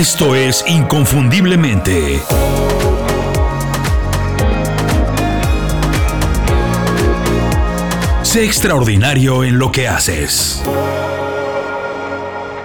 Esto es Inconfundiblemente. Sé extraordinario en lo que haces.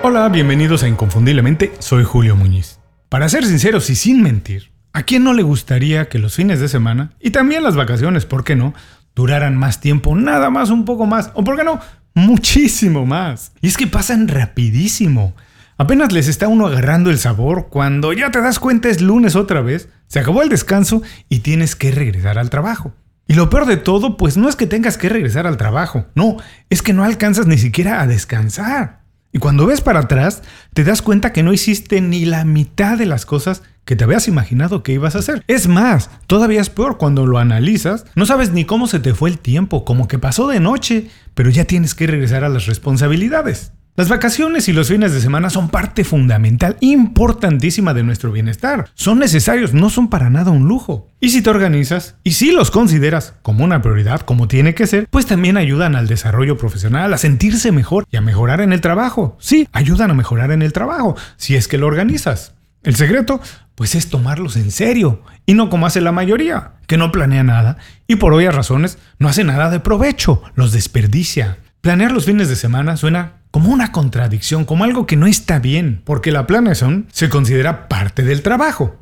Hola, bienvenidos a Inconfundiblemente, soy Julio Muñiz. Para ser sinceros y sin mentir, ¿a quién no le gustaría que los fines de semana y también las vacaciones, por qué no, duraran más tiempo, nada más un poco más, o por qué no, muchísimo más? Y es que pasan rapidísimo. Apenas les está uno agarrando el sabor cuando ya te das cuenta es lunes otra vez, se acabó el descanso y tienes que regresar al trabajo. Y lo peor de todo, pues no es que tengas que regresar al trabajo, no, es que no alcanzas ni siquiera a descansar. Y cuando ves para atrás, te das cuenta que no hiciste ni la mitad de las cosas que te habías imaginado que ibas a hacer. Es más, todavía es peor cuando lo analizas, no sabes ni cómo se te fue el tiempo, como que pasó de noche, pero ya tienes que regresar a las responsabilidades. Las vacaciones y los fines de semana son parte fundamental, importantísima de nuestro bienestar. Son necesarios, no son para nada un lujo. Y si te organizas y si los consideras como una prioridad, como tiene que ser, pues también ayudan al desarrollo profesional, a sentirse mejor y a mejorar en el trabajo. Sí, ayudan a mejorar en el trabajo, si es que lo organizas. El secreto, pues es tomarlos en serio y no como hace la mayoría, que no planea nada y por obvias razones no hace nada de provecho, los desperdicia. Planear los fines de semana suena como una contradicción, como algo que no está bien, porque la planeación se considera parte del trabajo.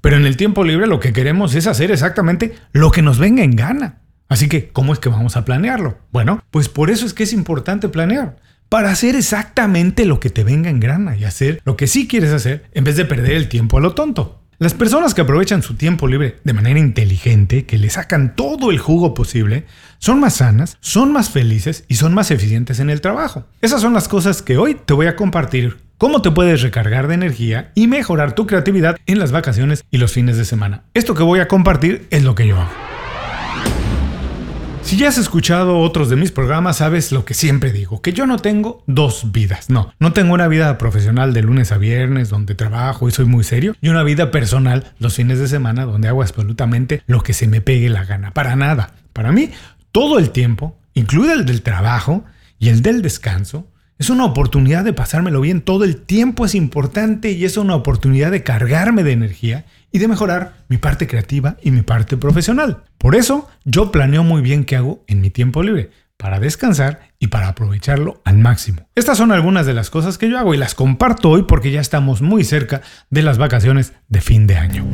Pero en el tiempo libre lo que queremos es hacer exactamente lo que nos venga en gana. Así que, ¿cómo es que vamos a planearlo? Bueno, pues por eso es que es importante planear. Para hacer exactamente lo que te venga en gana y hacer lo que sí quieres hacer en vez de perder el tiempo a lo tonto. Las personas que aprovechan su tiempo libre de manera inteligente, que le sacan todo el jugo posible, son más sanas, son más felices y son más eficientes en el trabajo. Esas son las cosas que hoy te voy a compartir. Cómo te puedes recargar de energía y mejorar tu creatividad en las vacaciones y los fines de semana. Esto que voy a compartir es lo que yo hago. Si ya has escuchado otros de mis programas, sabes lo que siempre digo, que yo no tengo dos vidas. No, no tengo una vida profesional de lunes a viernes donde trabajo y soy muy serio, y una vida personal los fines de semana donde hago absolutamente lo que se me pegue la gana. Para nada. Para mí, todo el tiempo, incluido el del trabajo y el del descanso, es una oportunidad de pasármelo bien. Todo el tiempo es importante y es una oportunidad de cargarme de energía y de mejorar mi parte creativa y mi parte profesional. Por eso yo planeo muy bien qué hago en mi tiempo libre, para descansar y para aprovecharlo al máximo. Estas son algunas de las cosas que yo hago y las comparto hoy porque ya estamos muy cerca de las vacaciones de fin de año.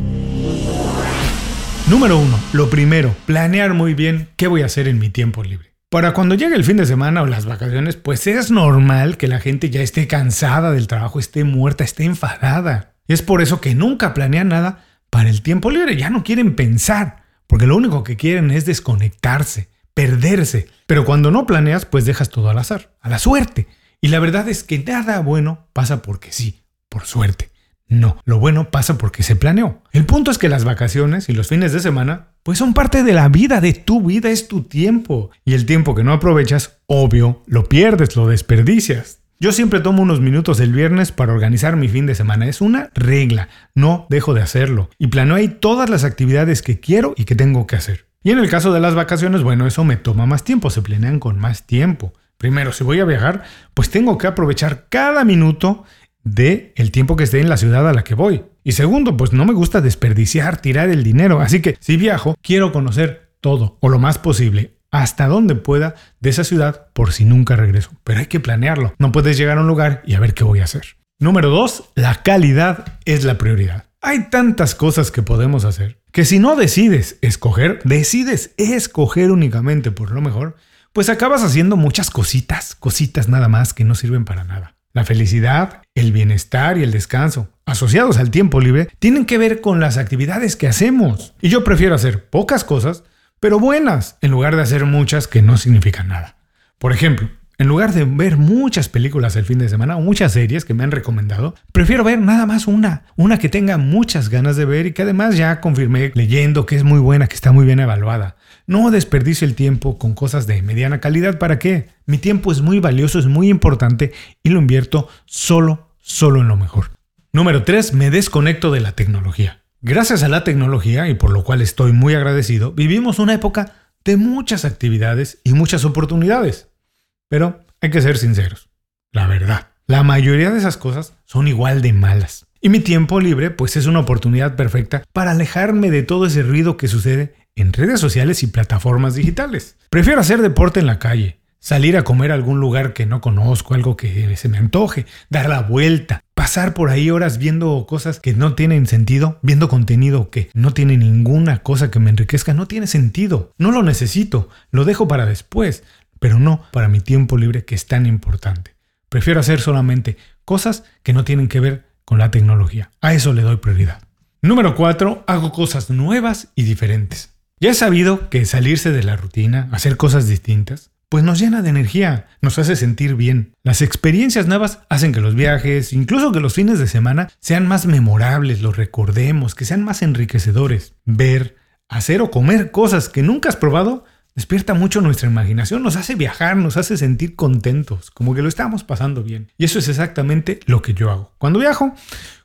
Número 1. Lo primero, planear muy bien qué voy a hacer en mi tiempo libre. Para cuando llegue el fin de semana o las vacaciones, pues es normal que la gente ya esté cansada del trabajo, esté muerta, esté enfadada. Es por eso que nunca planean nada para el tiempo libre. Ya no quieren pensar, porque lo único que quieren es desconectarse, perderse. Pero cuando no planeas, pues dejas todo al azar, a la suerte. Y la verdad es que nada bueno pasa porque sí, por suerte. No, lo bueno pasa porque se planeó. El punto es que las vacaciones y los fines de semana, pues son parte de la vida, de tu vida, es tu tiempo. Y el tiempo que no aprovechas, obvio, lo pierdes, lo desperdicias. Yo siempre tomo unos minutos el viernes para organizar mi fin de semana. Es una regla, no dejo de hacerlo. Y planeo ahí todas las actividades que quiero y que tengo que hacer. Y en el caso de las vacaciones, bueno, eso me toma más tiempo, se planean con más tiempo. Primero, si voy a viajar, pues tengo que aprovechar cada minuto de el tiempo que esté en la ciudad a la que voy. Y segundo, pues no me gusta desperdiciar, tirar el dinero. Así que si viajo, quiero conocer todo o lo más posible hasta donde pueda de esa ciudad por si nunca regreso. Pero hay que planearlo. No puedes llegar a un lugar y a ver qué voy a hacer. Número 2. La calidad es la prioridad. Hay tantas cosas que podemos hacer que si no decides escoger, decides escoger únicamente por lo mejor, pues acabas haciendo muchas cositas, cositas nada más que no sirven para nada. La felicidad, el bienestar y el descanso, asociados al tiempo libre, tienen que ver con las actividades que hacemos. Y yo prefiero hacer pocas cosas pero buenas, en lugar de hacer muchas que no significan nada. Por ejemplo, en lugar de ver muchas películas el fin de semana o muchas series que me han recomendado, prefiero ver nada más una, una que tenga muchas ganas de ver y que además ya confirmé leyendo que es muy buena, que está muy bien evaluada. No desperdicio el tiempo con cosas de mediana calidad, ¿para qué? Mi tiempo es muy valioso, es muy importante y lo invierto solo, solo en lo mejor. Número 3. Me desconecto de la tecnología. Gracias a la tecnología, y por lo cual estoy muy agradecido, vivimos una época de muchas actividades y muchas oportunidades. Pero hay que ser sinceros, la verdad, la mayoría de esas cosas son igual de malas. Y mi tiempo libre pues es una oportunidad perfecta para alejarme de todo ese ruido que sucede en redes sociales y plataformas digitales. Prefiero hacer deporte en la calle, salir a comer a algún lugar que no conozco, algo que se me antoje, dar la vuelta, pasar por ahí horas viendo cosas que no tienen sentido, viendo contenido que no tiene ninguna cosa que me enriquezca, no tiene sentido, no lo necesito, lo dejo para después, pero no para mi tiempo libre que es tan importante. Prefiero hacer solamente cosas que no tienen que ver con la tecnología. A eso le doy prioridad. Número 4. Hago cosas nuevas y diferentes. Ya he sabido que salirse de la rutina, hacer cosas distintas, pues nos llena de energía, nos hace sentir bien. Las experiencias nuevas hacen que los viajes, incluso que los fines de semana, sean más memorables, los recordemos, que sean más enriquecedores. Ver, hacer o comer cosas que nunca has probado despierta mucho nuestra imaginación, nos hace viajar, nos hace sentir contentos, como que lo estamos pasando bien. Y eso es exactamente lo que yo hago. Cuando viajo,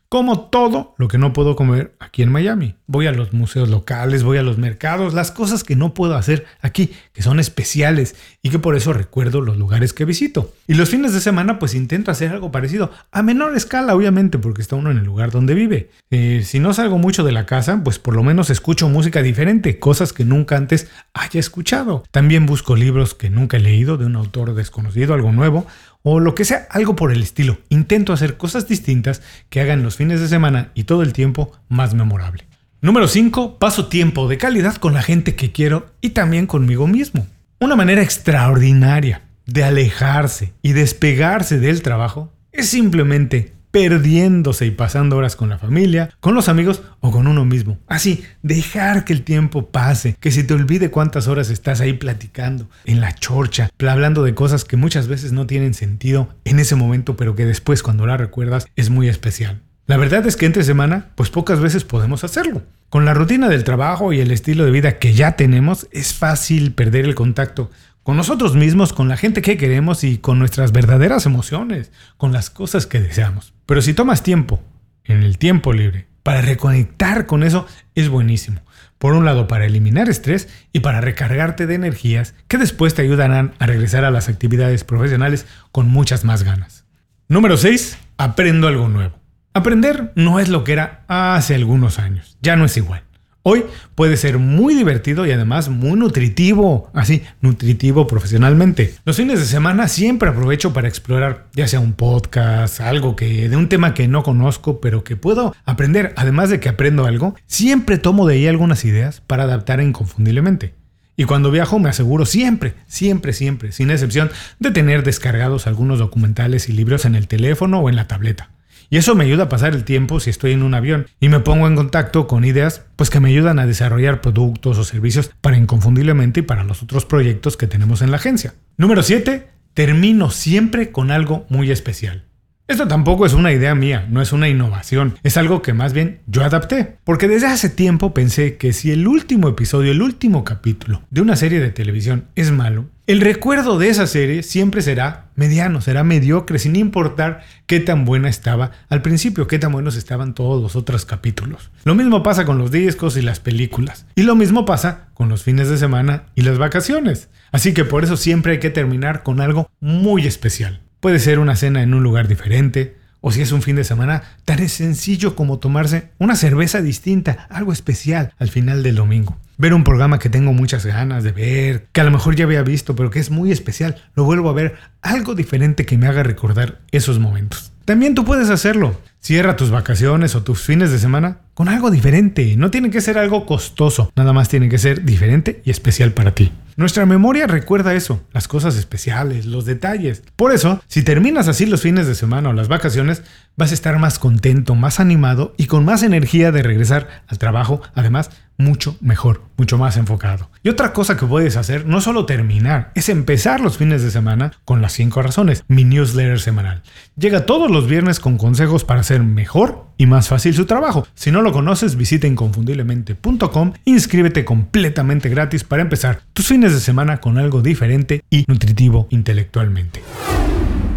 como todo lo que no puedo comer aquí en Miami. Voy a los museos locales, voy a los mercados, las cosas que no puedo hacer aquí, que son especiales y que por eso recuerdo los lugares que visito. Y los fines de semana pues intento hacer algo parecido, a menor escala obviamente porque está uno en el lugar donde vive. Eh, si no salgo mucho de la casa, pues por lo menos escucho música diferente, cosas que nunca antes haya escuchado. También busco libros que nunca he leído de un autor desconocido, algo nuevo o lo que sea, algo por el estilo. Intento hacer cosas distintas que hagan los fines de semana y todo el tiempo más memorable. Número 5. Paso tiempo de calidad con la gente que quiero y también conmigo mismo. Una manera extraordinaria de alejarse y despegarse del trabajo es simplemente perdiéndose y pasando horas con la familia, con los amigos o con uno mismo. Así, dejar que el tiempo pase, que se te olvide cuántas horas estás ahí platicando, en la chorcha, hablando de cosas que muchas veces no tienen sentido en ese momento, pero que después cuando la recuerdas es muy especial. La verdad es que entre semana, pues pocas veces podemos hacerlo. Con la rutina del trabajo y el estilo de vida que ya tenemos, es fácil perder el contacto con nosotros mismos, con la gente que queremos y con nuestras verdaderas emociones, con las cosas que deseamos. Pero si tomas tiempo, en el tiempo libre, para reconectar con eso, es buenísimo. Por un lado, para eliminar estrés y para recargarte de energías que después te ayudarán a regresar a las actividades profesionales con muchas más ganas. Número 6. Aprendo algo nuevo. Aprender no es lo que era hace algunos años, ya no es igual. Hoy puede ser muy divertido y además muy nutritivo, así, nutritivo profesionalmente. Los fines de semana siempre aprovecho para explorar ya sea un podcast, algo que de un tema que no conozco, pero que puedo aprender, además de que aprendo algo, siempre tomo de ahí algunas ideas para adaptar inconfundiblemente. Y cuando viajo me aseguro siempre, siempre, siempre, sin excepción, de tener descargados algunos documentales y libros en el teléfono o en la tableta. Y eso me ayuda a pasar el tiempo si estoy en un avión y me pongo en contacto con ideas pues que me ayudan a desarrollar productos o servicios para Inconfundiblemente y para los otros proyectos que tenemos en la agencia. Número 7. Termino siempre con algo muy especial. Esto tampoco es una idea mía, no es una innovación, es algo que más bien yo adapté, porque desde hace tiempo pensé que si el último episodio, el último capítulo de una serie de televisión es malo, el recuerdo de esa serie siempre será mediano, será mediocre, sin importar qué tan buena estaba al principio, qué tan buenos estaban todos los otros capítulos. Lo mismo pasa con los discos y las películas, y lo mismo pasa con los fines de semana y las vacaciones. Así que por eso siempre hay que terminar con algo muy especial. Puede ser una cena en un lugar diferente, o si es un fin de semana, tan sencillo como tomarse una cerveza distinta, algo especial al final del domingo. Ver un programa que tengo muchas ganas de ver, que a lo mejor ya había visto, pero que es muy especial, lo vuelvo a ver, algo diferente que me haga recordar esos momentos. También tú puedes hacerlo. Cierra tus vacaciones o tus fines de semana con algo diferente. No tiene que ser algo costoso, nada más tiene que ser diferente y especial para ti. Nuestra memoria recuerda eso, las cosas especiales, los detalles. Por eso, si terminas así los fines de semana o las vacaciones, vas a estar más contento, más animado y con más energía de regresar al trabajo, además, mucho mejor, mucho más enfocado. Y otra cosa que puedes hacer, no solo terminar, es empezar los fines de semana con las 5 razones, mi newsletter semanal. Llega todos los viernes con consejos para hacer mejor y más fácil su trabajo. Si no lo conoces, visita inconfundiblemente.com, inscríbete completamente gratis para empezar tus fines de semana con algo diferente y nutritivo intelectualmente.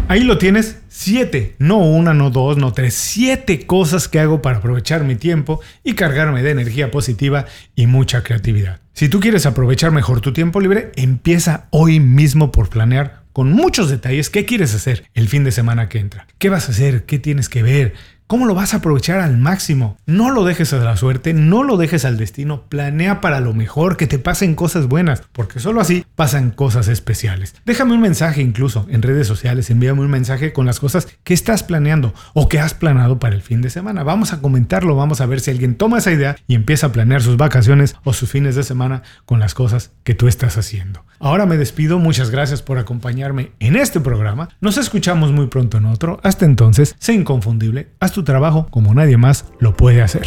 Ahí lo tienes, siete, no una, no dos, no tres, siete cosas que hago para aprovechar mi tiempo y cargarme de energía positiva y mucha creatividad. Si tú quieres aprovechar mejor tu tiempo libre, empieza hoy mismo por planear con muchos detalles qué quieres hacer el fin de semana que entra. ¿Qué vas a hacer? ¿Qué tienes que ver? ¿Cómo lo vas a aprovechar al máximo? No lo dejes a la suerte, no lo dejes al destino, planea para lo mejor, que te pasen cosas buenas, porque solo así pasan cosas especiales. Déjame un mensaje incluso en redes sociales, envíame un mensaje con las cosas que estás planeando o que has planeado para el fin de semana. Vamos a comentarlo, vamos a ver si alguien toma esa idea y empieza a planear sus vacaciones o sus fines de semana con las cosas que tú estás haciendo. Ahora me despido, muchas gracias por acompañarme en este programa. Nos escuchamos muy pronto en otro. Hasta entonces, sé inconfundible, haz tu trabajo como nadie más lo puede hacer.